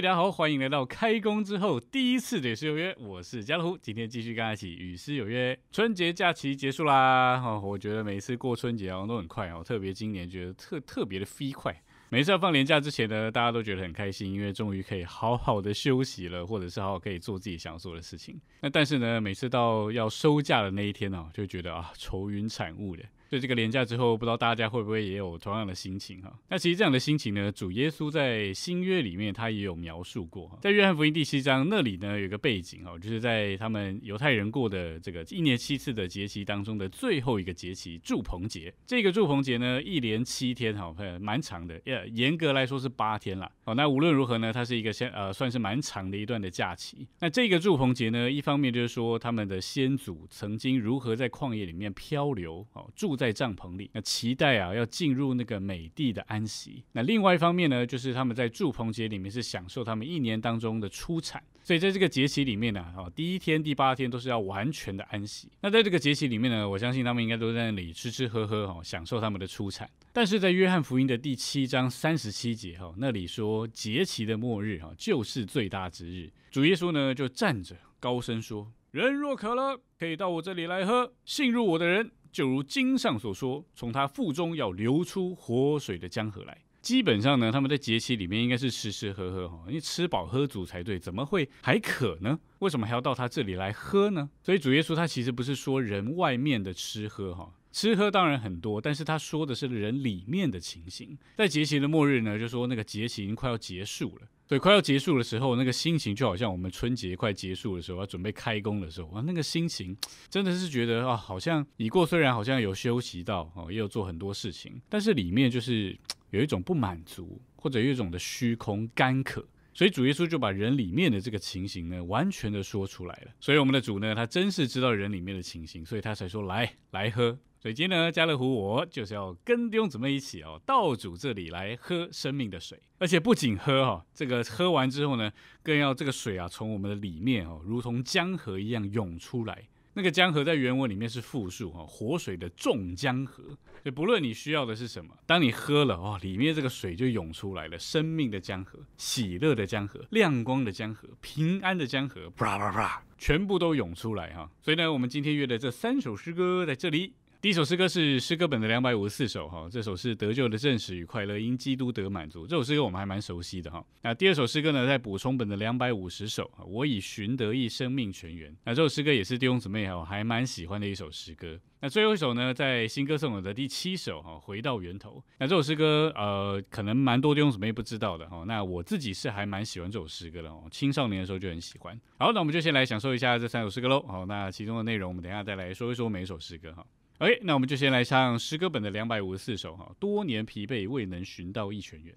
大家好，欢迎来到开工之后第一次的与诗有约，我是家乐福，今天继续跟大家一起与诗有约。春节假期结束啦，哦，我觉得每次过春节好像都很快哦，特别今年觉得特特别的飞快。每次要放年假之前呢，大家都觉得很开心，因为终于可以好好的休息了，或者是好好可以做自己想做的事情。那但是呢，每次到要收假的那一天呢，就觉得啊，愁云惨雾的。对这个廉价之后，不知道大家会不会也有同样的心情哈？那其实这样的心情呢，主耶稣在新约里面他也有描述过哈，在约翰福音第七章那里呢，有个背景哈，就是在他们犹太人过的这个一年七次的节期当中的最后一个节期——祝棚节。这个祝棚节呢，一连七天哈，蛮长的，呃，严格来说是八天了。哦，那无论如何呢，它是一个先呃，算是蛮长的一段的假期。那这个祝棚节呢，一方面就是说他们的先祖曾经如何在旷野里面漂流哦，住。在帐篷里，那期待啊，要进入那个美地的安息。那另外一方面呢，就是他们在祝棚节里面是享受他们一年当中的出产。所以在这个节期里面呢，哦，第一天、第八天都是要完全的安息。那在这个节期里面呢，我相信他们应该都在那里吃吃喝喝，哈，享受他们的出产。但是在约翰福音的第七章三十七节，哈，那里说节期的末日，哈，就是最大之日。主耶稣呢，就站着高声说：“人若渴了，可以到我这里来喝。信入我的人。”就如经上所说，从他腹中要流出活水的江河来。基本上呢，他们在节期里面应该是吃吃喝喝哈，因为吃饱喝足才对，怎么会还渴呢？为什么还要到他这里来喝呢？所以主耶稣他其实不是说人外面的吃喝哈。吃喝当然很多，但是他说的是人里面的情形。在节期的末日呢，就说那个节期已经快要结束了，所以快要结束的时候，那个心情就好像我们春节快结束的时候，要准备开工的时候啊，那个心情真的是觉得啊，好像已过，虽然好像有休息到哦，也有做很多事情，但是里面就是有一种不满足，或者有一种的虚空干渴。所以主耶稣就把人里面的这个情形呢，完全的说出来了。所以我们的主呢，他真是知道人里面的情形，所以他才说来来喝。所以今天呢，家乐福我就是要跟弟兄姊妹一起哦，到主这里来喝生命的水，而且不仅喝哈，这个喝完之后呢，更要这个水啊，从我们的里面哦，如同江河一样涌出来。那个江河在原文里面是复数哈，活水的众江河，所以不论你需要的是什么，当你喝了哦，里面这个水就涌出来了，生命的江河、喜乐的江河、亮光的江河、平安的江河，啪啪啪，全部都涌出来哈。所以呢，我们今天约的这三首诗歌在这里。第一首诗歌是诗歌本的两百五十四首，哈，这首是得救的正史与快乐，因基督得满足。这首诗歌我们还蛮熟悉的，哈。那第二首诗歌呢，在补充本的两百五十首，我以寻得一生命全源。那这首诗歌也是弟兄姊妹哈还蛮喜欢的一首诗歌。那最后一首呢，在新歌颂的第七首，哈，回到源头。那这首诗歌，呃，可能蛮多弟兄姊妹不知道的，哈。那我自己是还蛮喜欢这首诗歌的，哦，青少年的时候就很喜欢。好，那我们就先来享受一下这三首诗歌喽。好，那其中的内容，我们等下再来说一说每一首诗歌，哈。OK，那我们就先来唱诗歌本的两百五十四首哈。多年疲惫未能寻到一泉源。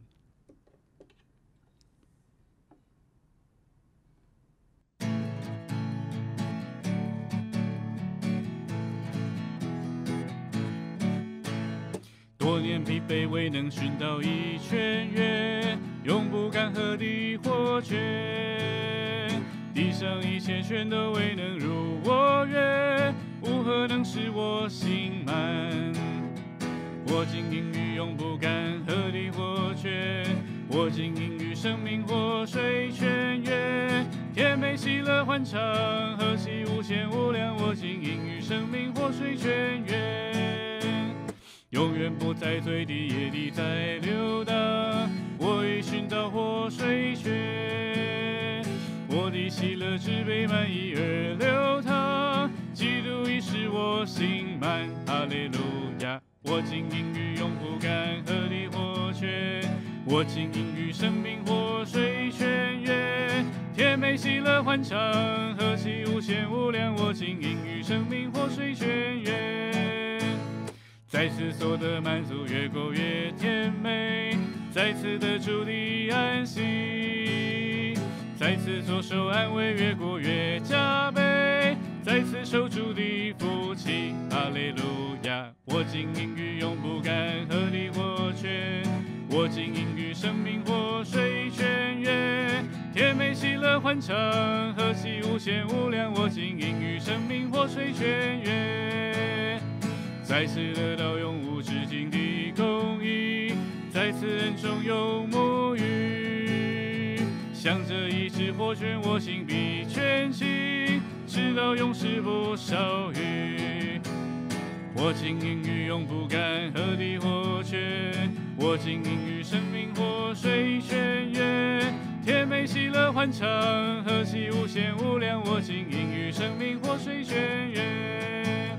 多年疲惫未能寻到一泉源，永不干涸的火泉，地上一切全都未能如我愿。乌何能使我心满？我经营于永不干涸的火泉，我经营于生命活水泉源。甜美喜乐欢畅，何其无限无量！我经营于生命活水泉源，永远不在最低野地在流荡。我已寻到活水泉，我的喜乐只被满溢而流淌。我经营于永不干涸的活泉，我经营于生命活水泉源。甜美喜乐欢畅，何其无限无量！我经营于生命活水泉源，在此所得满足越过越甜美，在此得主的安息，在此所受安慰越过越加倍。再次守住的福气，哈利路亚！我经营于永不干涸的火泉，我经营于生命活水泉源。甜美喜乐欢畅，何其无限无量！我经营于生命活水泉源，再次得到永无止境的供应，在此恩中有沐浴。向着一直火泉，我心必全心，直到永世不少雨。我经营于永不干涸的火泉，我经营于生命活水泉源。甜美喜乐欢畅，何其无限无量！我经营于生命活水泉源。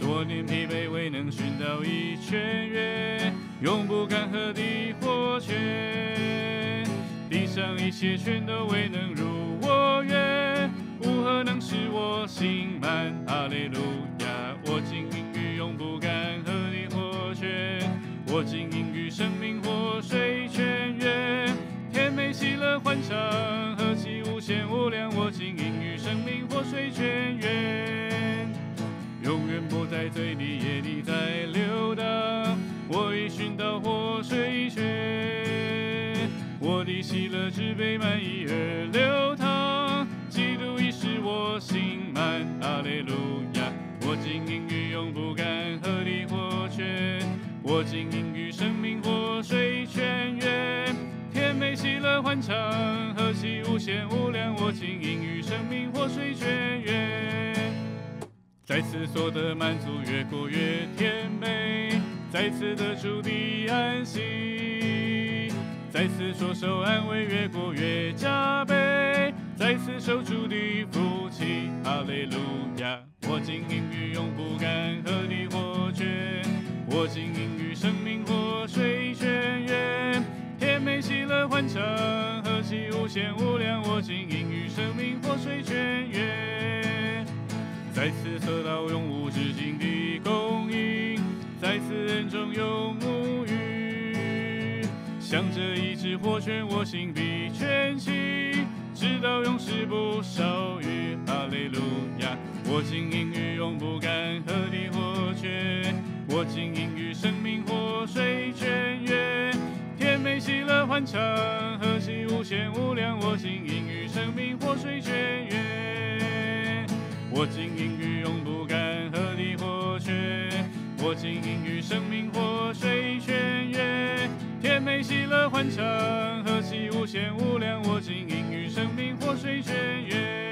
多年疲惫未能寻到一泉源，永不干涸的火泉。地上一切全都未能如我愿，如何能使我心满？哈利路亚！不干涸的火泉，我经营于生命活水泉源，甜美喜乐欢畅，何其无限无量！我经营于生命活水泉源，永远不在嘴里，夜里在流荡。我已寻到活水泉，我的喜乐只被满溢而流淌，基督已使我心满。阿利路亚！我经营于永不干涸的火泉，我经营于生命活水泉源，甜美喜乐欢畅，何其无限无量！我经营于生命活水泉源，在此所得满足越过越甜美，在此得主的安息，在此所受安慰越过越加倍，在此受主的福气。哈利路亚。我经营于永不干涸的我经营于生命活水泉源，甜美喜乐欢畅，何其无限无量！我经营于生命活水泉源，在此得到永无止境的供应，在此恩中有沐浴。向着一只火泉，我心比全息，直到永世不少余。哈利路亚！我经营于永不干涸的我经营于生命活水泉源，甜美喜乐欢畅，何其无限无量！我经营于生命活水泉源，我经营于永不干涸的火泉，我经营于生命活水泉源，甜美喜乐欢畅，何其无限无量！我经营于生命活水泉源。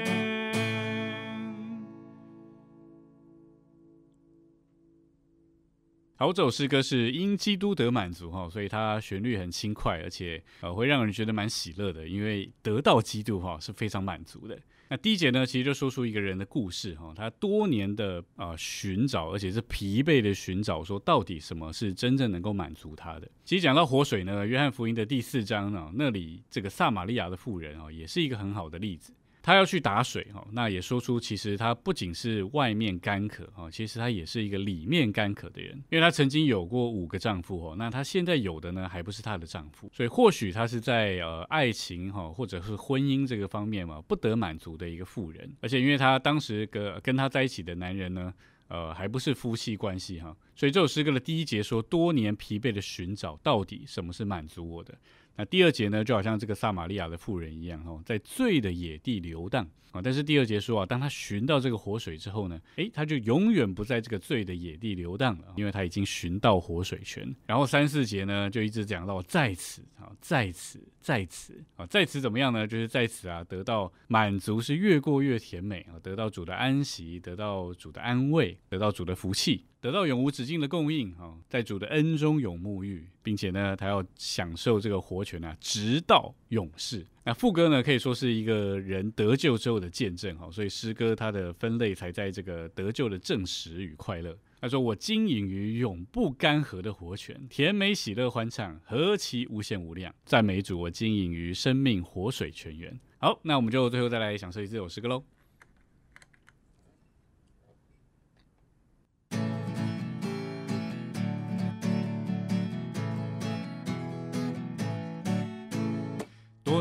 好，这首诗歌是因基督得满足哈，所以它旋律很轻快，而且呃会让人觉得蛮喜乐的，因为得到基督哈是非常满足的。那第一节呢，其实就说出一个人的故事哈，他多年的啊寻找，而且是疲惫的寻找，说到底什么是真正能够满足他的。其实讲到活水呢，约翰福音的第四章呢，那里这个撒玛利亚的妇人啊，也是一个很好的例子。他要去打水哈，那也说出其实他不仅是外面干渴哈，其实他也是一个里面干渴的人，因为他曾经有过五个丈夫哈，那他现在有的呢还不是他的丈夫，所以或许他是在呃爱情哈或者是婚姻这个方面嘛不得满足的一个妇人，而且因为他当时跟跟他在一起的男人呢，呃还不是夫妻关系哈，所以这首诗歌的第一节说多年疲惫的寻找，到底什么是满足我的？那第二节呢，就好像这个撒玛利亚的妇人一样，哦，在醉的野地游荡啊。但是第二节说啊，当他寻到这个活水之后呢，诶，他就永远不在这个醉的野地游荡了，因为他已经寻到活水泉。然后三四节呢，就一直讲到在此啊，在此，在此啊，在此怎么样呢？就是在此啊，得到满足是越过越甜美啊，得到主的安息，得到主的安慰，得到主的福气。得到永无止境的供应啊，在主的恩中永沐浴，并且呢，他要享受这个活泉啊，直到永世。那副歌呢，可以说是一个人得救之后的见证哈，所以诗歌它的分类才在这个得救的证实与快乐。他说：“我经营于永不干涸的活泉，甜美喜乐欢畅，何其无限无量！赞美主，我经营于生命活水泉源。”好，那我们就最后再来享受一次这首诗歌喽。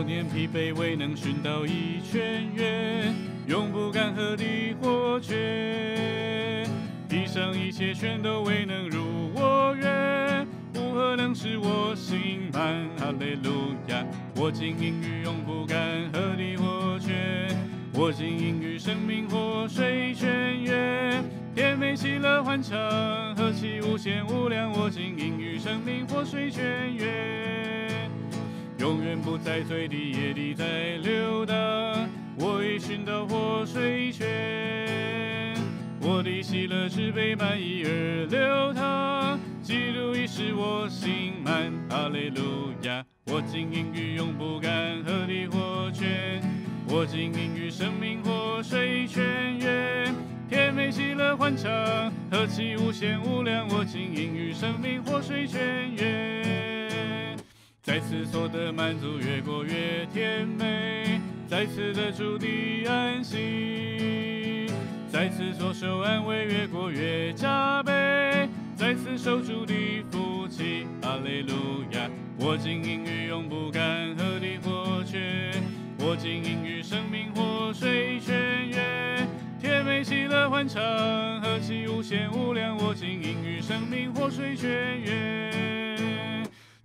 年疲惫未能寻到一泉源，永不干涸的火泉。地上一切全都未能如我愿，如何能使我心满？哈利路亚！我经营于永不干涸的火泉，我经营于生命活水泉源，甜美喜乐欢畅，何其无限无量！我经营于生命活水泉源，永远。不在嘴里，夜里在流淌。我已寻到活水泉，我的喜乐只被满溢而流淌。基督已使我心满，哈利路亚。我经营于永不干涸的活泉，我经营于生命活水泉源。甜美喜乐欢畅，何其无限无量！我经营于生命活水泉源，再次所得满足，越过越甜美，再次的主的安息，再次所受安慰，越过越加倍，再次守住的福气。阿利路亚！我经营于永不干涸的火泉，我经营于生命活水泉源。甜美喜乐欢畅，何其无限无量！我经营于生命活水泉源，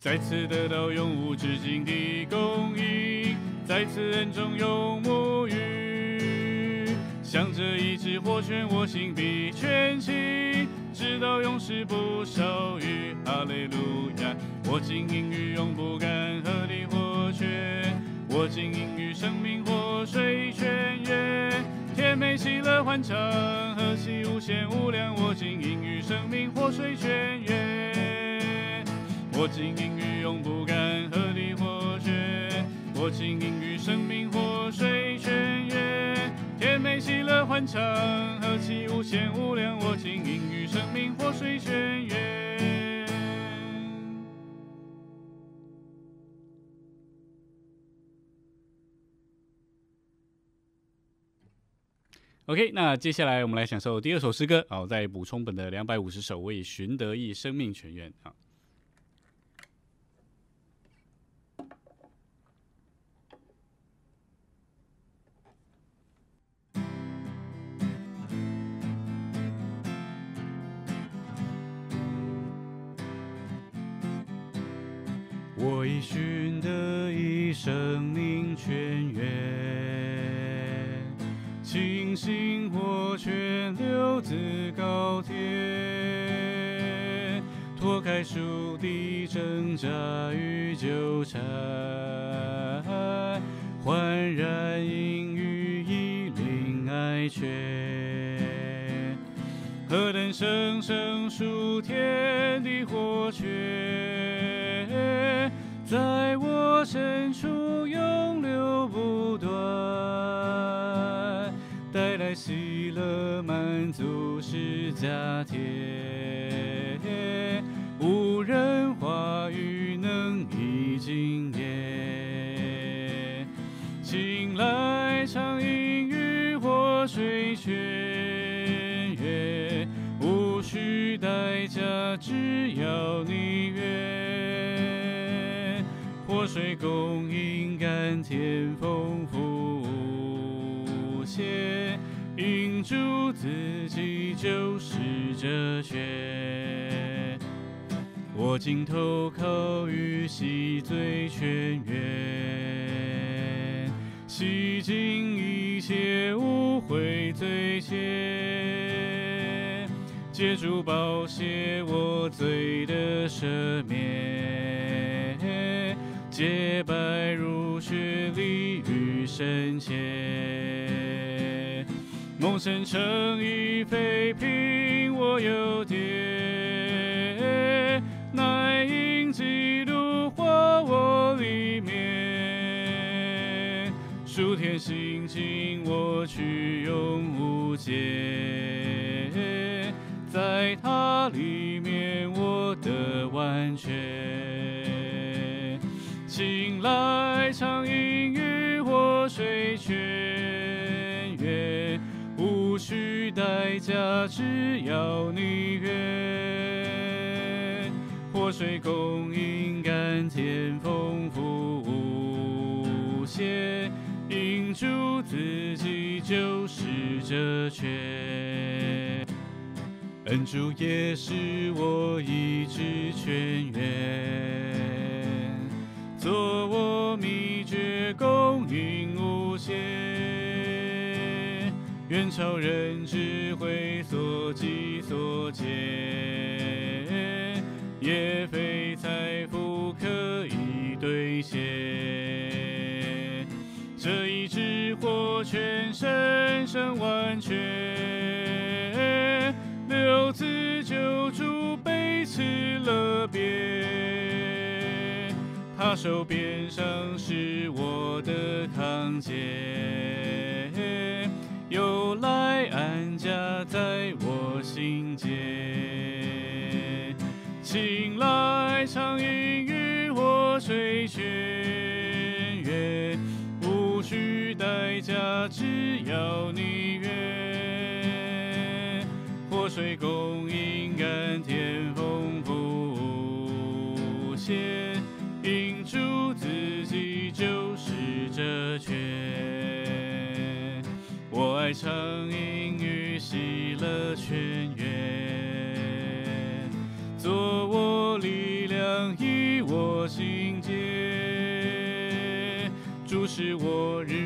再次得到永无止境的供应，在此恩中永沐浴。向着一支火泉，我心必全起，直到永世不少余。哈利路亚！我经营于永不干涸的火泉，我经营于生命活水泉源。甜美喜乐欢畅，何其无限无量！我经营于生命活水泉源，我经营于永不干涸的活泉，我经营于生命活水泉源。甜美喜乐欢畅，何其无限无量！我经营于生命活水泉源。OK，那接下来我们来享受第二首诗歌。好，再补充本的两百五十首，为寻得一生命泉源啊。寻得一生命泉源。清醒火泉流自高天，脱开树的挣扎与纠缠，焕然隐于一灵爱泉，何等生生数天的火泉，在我深处永流不断。带来喜乐满足是加添，无人话语能以惊艳。请来畅饮于活水泉源，无需代价，只要你水供应甘甜丰富无限。饮住自己就是哲学，我今投靠于洗罪泉源，洗净一切污秽罪愆，借助宝血我罪的赦免，洁白如雪立于深前。梦生成一妃嫔，我有爹，乃因基督活我里面，数天心境我去永无界，在它里面我的完全，醒来畅饮于活水泉源。无需代价，只要你愿。活水供应甘甜丰富无限，饮住自己就是这泉。恩主也是我一直泉源，元朝人智慧所及所见，也非财富可以兑现。这一支火全身身万全，六字九主被敕勒别，他手边上是我的康肩。由来安家在我心间。请来畅饮渔火水泉源，无需代价，只要你愿。活水供应甘甜丰富无限，我爱畅饮与喜乐泉源，做我力量，以我心间，注视我日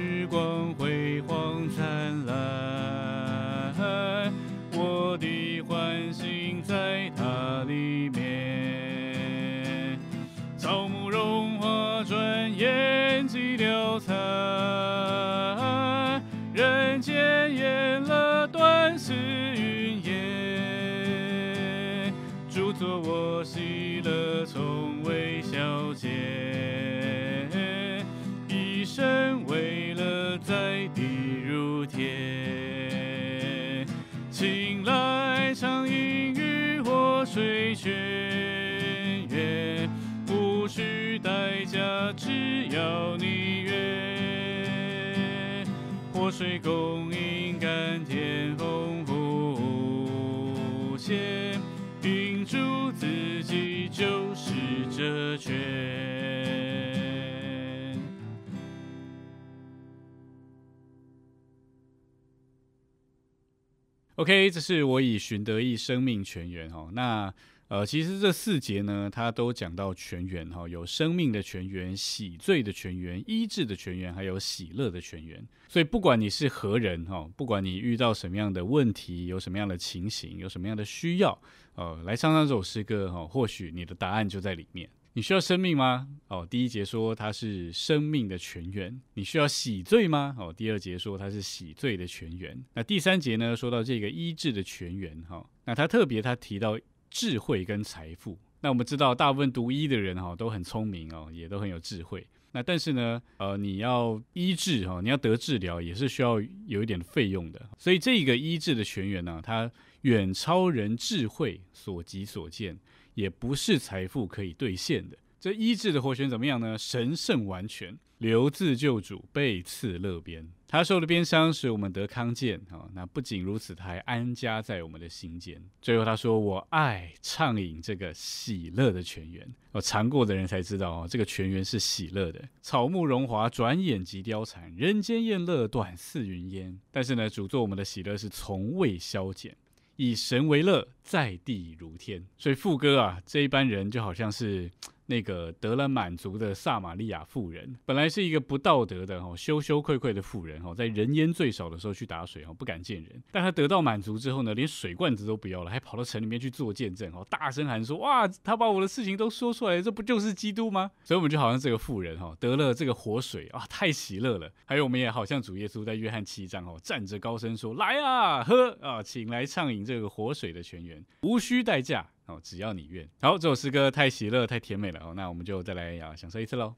火水泉源，无需代价，只要你愿。活水供应甘甜丰富无限，饮出自己就是这泉。OK，这是我以寻得意生命泉源哈。那呃，其实这四节呢，它都讲到泉源哈，有生命的泉源、洗罪的泉源、医治的泉源，还有喜乐的泉源。所以不管你是何人哈，不管你遇到什么样的问题，有什么样的情形，有什么样的需要，呃，来唱唱这首诗歌哈，或许你的答案就在里面。你需要生命吗？哦，第一节说它是生命的泉源。你需要洗罪吗？哦，第二节说它是洗罪的泉源。那第三节呢，说到这个医治的泉源哈，那他特别他提到智慧跟财富。那我们知道，大部分读医的人哈都很聪明哦，也都很有智慧。那但是呢，呃，你要医治哈，你要得治疗，也是需要有一点费用的。所以这个医治的泉源呢，它远超人智慧所及所见。也不是财富可以兑现的。这医治的活泉怎么样呢？神圣完全，留自救主，被刺勒边。他受的鞭伤使我们得康健啊。那不仅如此，他还安家在我们的心间。最后他说：“我爱畅饮这个喜乐的泉源。”哦，尝过的人才知道哦，这个泉源是喜乐的。草木荣华，转眼即凋残；人间宴乐，短似云烟。但是呢，主做我们的喜乐是从未消减。以神为乐，在地如天。所以副歌啊，这一班人就好像是那个得了满足的撒玛利亚妇人，本来是一个不道德的哈、羞羞愧愧的妇人哈，在人烟最少的时候去打水哈，不敢见人。但他得到满足之后呢，连水罐子都不要了，还跑到城里面去做见证哈，大声喊说：哇，他把我的事情都说出来，这不就是基督吗？所以我们就好像这个妇人哈，得了这个活水啊，太喜乐了。还有我们也好像主耶稣在约翰七章哦，站着高声说：来啊，喝啊，请来畅饮这个活水的泉源，无需代价。哦，只要你愿。好，这首诗歌太喜乐、太甜美了哦，那我们就再来啊享受一次喽。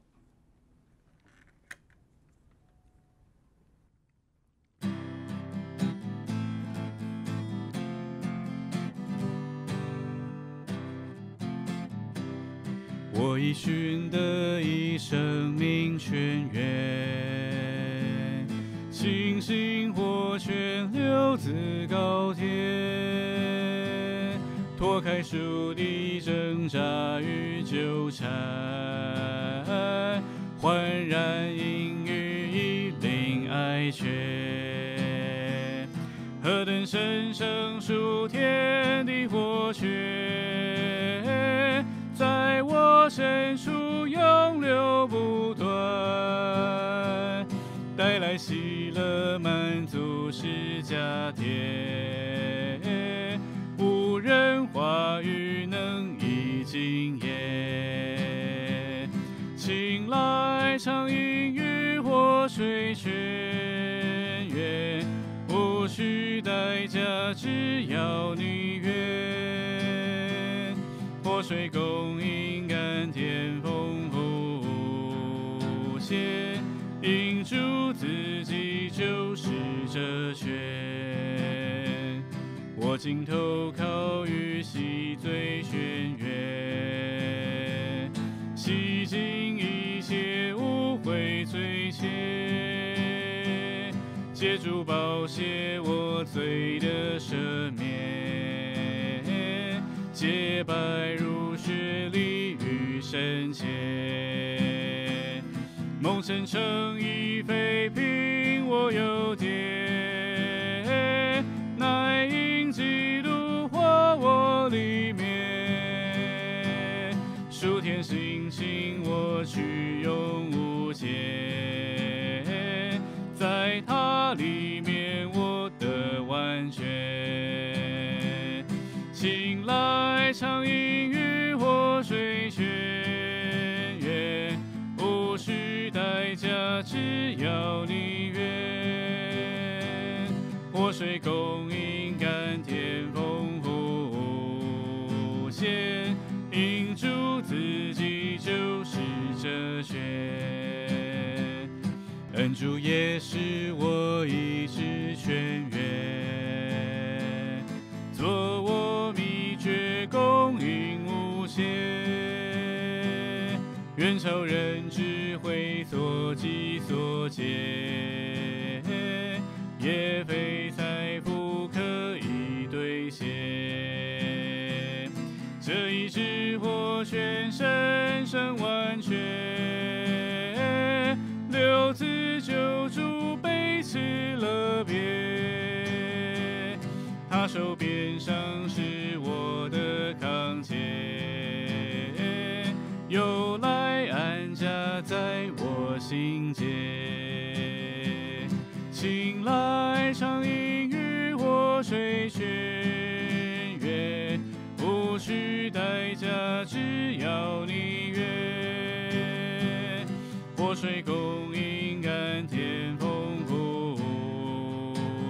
我已寻得一生命泉源，星星火泉流自高天。脱开树的挣扎与纠缠，焕然隐于一灵爱泉。何等神圣属天的火泉，在我深处永流不断，带来喜乐满足是家甜。今夜，请来畅饮渔火水泉源，无需代价只要你愿。活水供应甘甜丰富，先饮住自己就是这泉。我尽头靠于洗最轩辕，借助宝血我罪的赦免，洁白如雪立于神前，梦成成一妃水供应甘甜丰富，先饮住自己就是这泉。恩主也是我一直泉源，做我秘诀供应无限，远超人智慧所及所见，深深完全，六字救主被刺了别，他手边上是我的康健，又来安家在我心间，请来水供应甘甜丰富，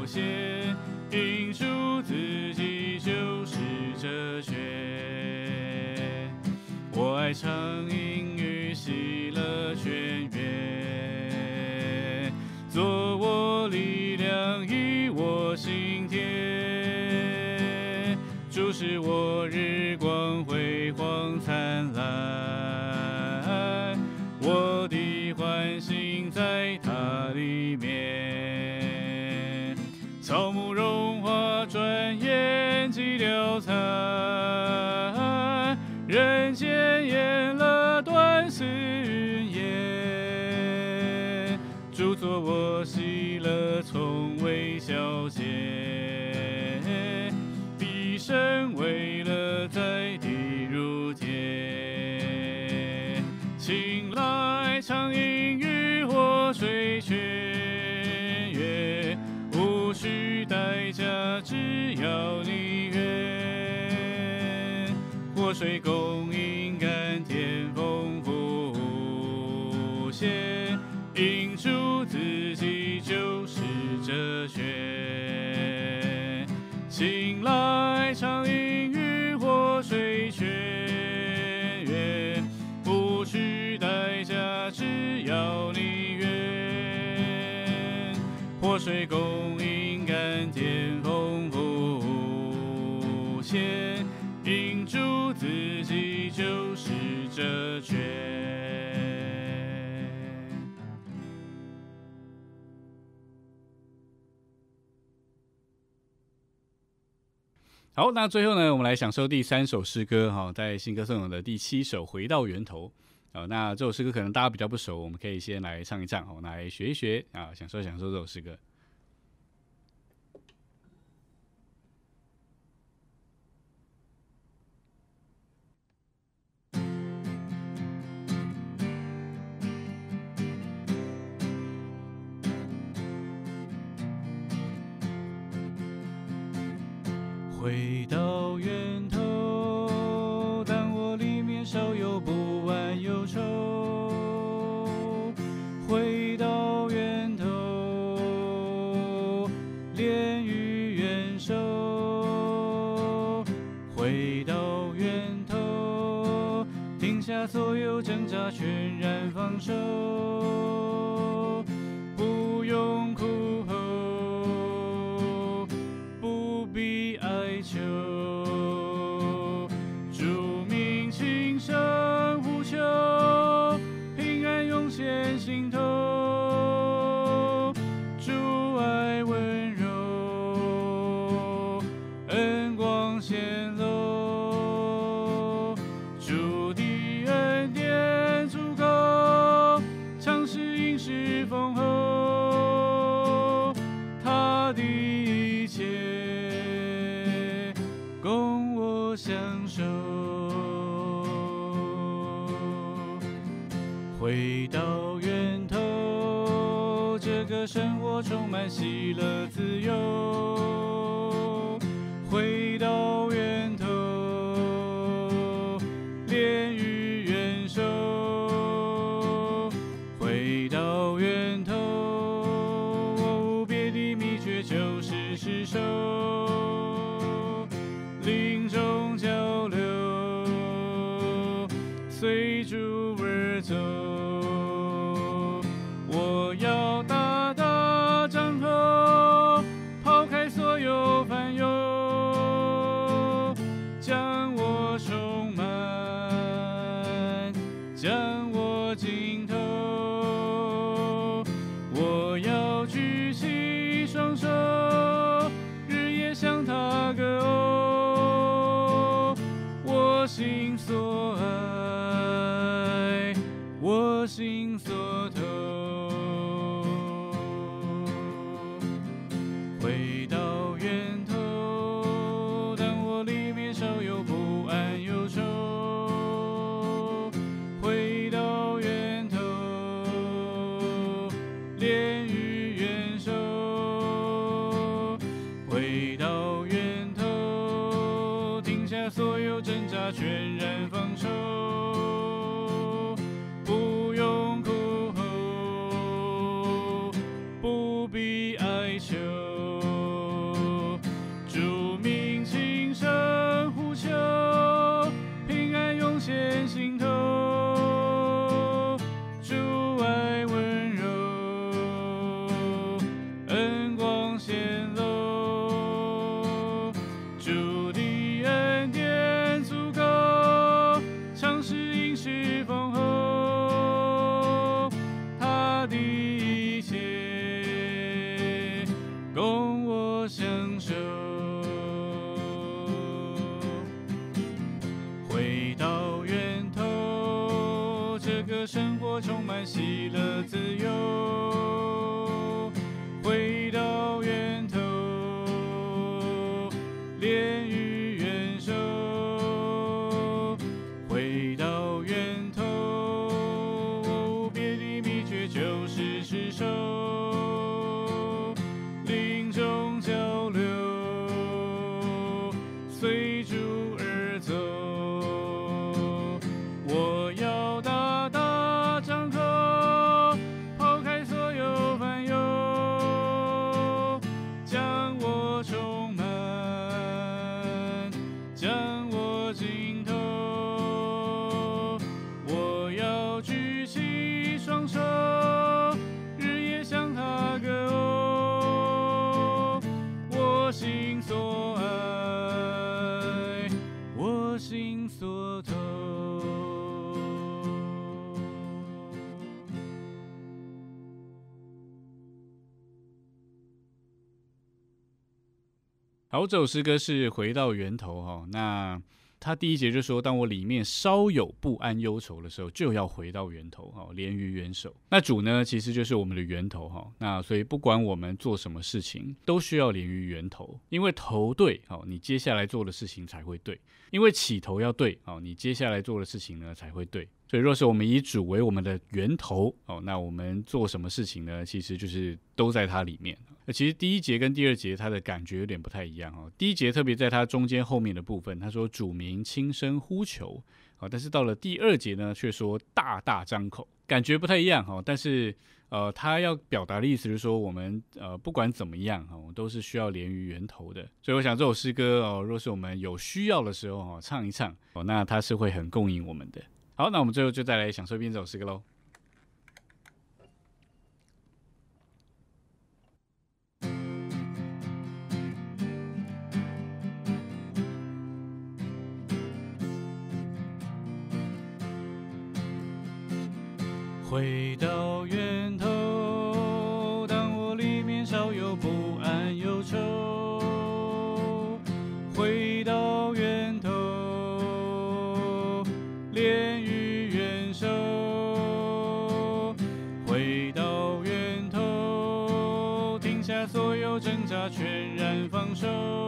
先饮出自己就是哲学。我爱畅饮于喜乐泉源，做我力量，以我心田，注视我日光辉煌灿烂，毕生为了在地如天，醒来畅饮于活水泉源，无需代价，只要你愿。活水供应甘甜丰富，无限，映出自己就是哲学。醒来那最后呢，我们来享受第三首诗歌哈，在新歌颂咏的第七首《回到源头》啊。那这首诗歌可能大家比较不熟，我们可以先来唱一唱，我们，来学一学啊，享受享受这首诗歌。到生活充满喜乐自由。回满喜乐自由。好，这首诗歌是回到源头哈。那他第一节就说，当我里面稍有不安忧愁的时候，就要回到源头哈，连于元首。那主呢，其实就是我们的源头哈。那所以不管我们做什么事情，都需要连于源头，因为头对哦，你接下来做的事情才会对；因为起头要对哦，你接下来做的事情呢才会对。所以，若是我们以主为我们的源头哦，那我们做什么事情呢？其实就是都在它里面。其实第一节跟第二节它的感觉有点不太一样哦。第一节特别在它中间后面的部分，他说主名轻声呼求啊，但是到了第二节呢，却说大大张口，感觉不太一样哈。但是呃，他要表达的意思是说，我们呃不管怎么样哈，都是需要连于源头的。所以我想这首诗歌哦，若是我们有需要的时候哈，唱一唱哦，那它是会很供应我们的。好，那我们最后就再来享受一遍这首诗歌喽。到源头，当我里面少有不安忧愁。回到源头，炼狱元首。回到源头，停下所有挣扎，全然放手。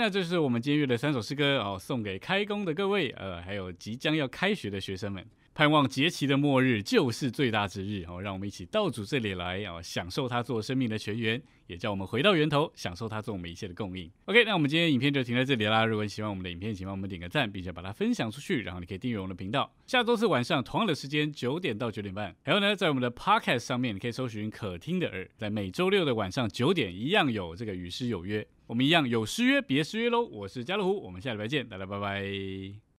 那就是我们今日的三首诗歌哦，送给开工的各位，呃，还有即将要开学的学生们。盼望节期的末日就是最大之日哦，让我们一起到主这里来哦，享受他做生命的泉源，也叫我们回到源头，享受他做我们一切的供应。OK，那我们今天影片就停在这里啦。如果你喜欢我们的影片，请帮我们点个赞，并且把它分享出去，然后你可以订阅我们的频道。下周四晚上同样的时间九点到九点半，还有呢，在我们的 Podcast 上面，你可以搜寻可听的耳，在每周六的晚上九点一样有这个与诗有约，我们一样有诗约别失约喽。我是家乐虎，我们下礼拜见，大家拜拜。